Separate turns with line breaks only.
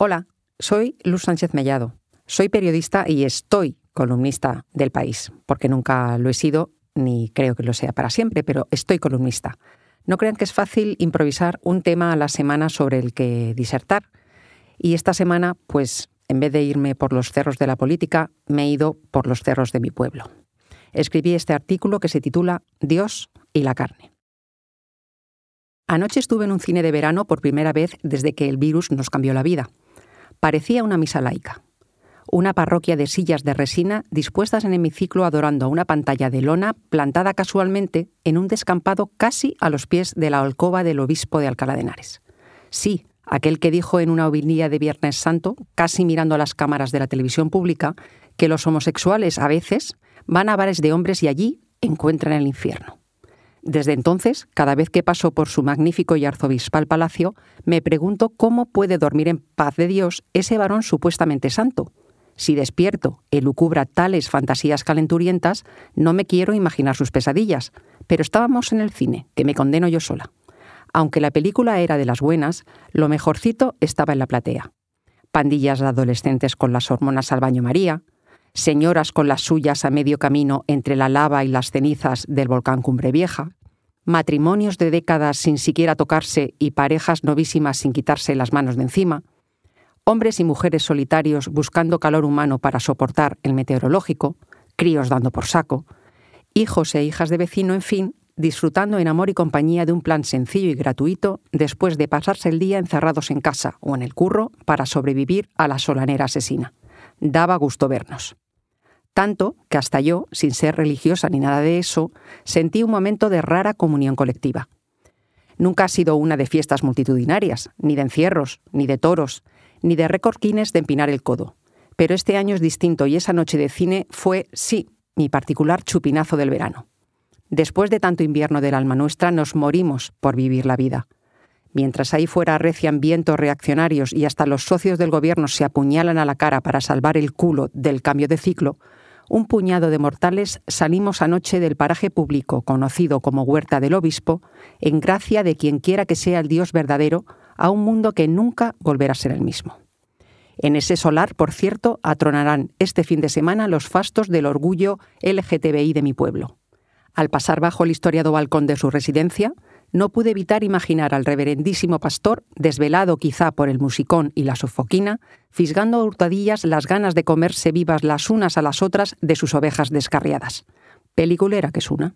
Hola, soy Luz Sánchez Mellado. Soy periodista y estoy columnista del país, porque nunca lo he sido ni creo que lo sea para siempre, pero estoy columnista. No crean que es fácil improvisar un tema a la semana sobre el que disertar. Y esta semana, pues, en vez de irme por los cerros de la política, me he ido por los cerros de mi pueblo. Escribí este artículo que se titula Dios y la carne. Anoche estuve en un cine de verano por primera vez desde que el virus nos cambió la vida. Parecía una misa laica. Una parroquia de sillas de resina dispuestas en hemiciclo adorando a una pantalla de lona plantada casualmente en un descampado casi a los pies de la alcoba del obispo de Alcalá de Henares. Sí, aquel que dijo en una homilía de Viernes Santo, casi mirando a las cámaras de la televisión pública, que los homosexuales a veces van a bares de hombres y allí encuentran el infierno. Desde entonces, cada vez que paso por su magnífico y arzobispal palacio, me pregunto cómo puede dormir en paz de Dios ese varón supuestamente santo. Si despierto elucubra tales fantasías calenturientas, no me quiero imaginar sus pesadillas. Pero estábamos en el cine, que me condeno yo sola. Aunque la película era de las buenas, lo mejorcito estaba en la platea. Pandillas de adolescentes con las hormonas al baño María, señoras con las suyas a medio camino entre la lava y las cenizas del volcán Cumbre Vieja, matrimonios de décadas sin siquiera tocarse y parejas novísimas sin quitarse las manos de encima, hombres y mujeres solitarios buscando calor humano para soportar el meteorológico, críos dando por saco, hijos e hijas de vecino, en fin, disfrutando en amor y compañía de un plan sencillo y gratuito después de pasarse el día encerrados en casa o en el curro para sobrevivir a la solanera asesina. Daba gusto vernos tanto que hasta yo, sin ser religiosa ni nada de eso, sentí un momento de rara comunión colectiva. Nunca ha sido una de fiestas multitudinarias, ni de encierros, ni de toros, ni de recorquines de empinar el codo. Pero este año es distinto y esa noche de cine fue, sí, mi particular chupinazo del verano. Después de tanto invierno del alma nuestra, nos morimos por vivir la vida. Mientras ahí fuera arrecian vientos reaccionarios y hasta los socios del gobierno se apuñalan a la cara para salvar el culo del cambio de ciclo, un puñado de mortales salimos anoche del paraje público conocido como Huerta del Obispo, en gracia de quien quiera que sea el Dios verdadero, a un mundo que nunca volverá a ser el mismo. En ese solar, por cierto, atronarán este fin de semana los fastos del orgullo LGTBI de mi pueblo. Al pasar bajo el historiado balcón de su residencia, no pude evitar imaginar al reverendísimo pastor, desvelado quizá por el musicón y la sofoquina, fisgando a hurtadillas las ganas de comerse vivas las unas a las otras de sus ovejas descarriadas. Peliculera que es una.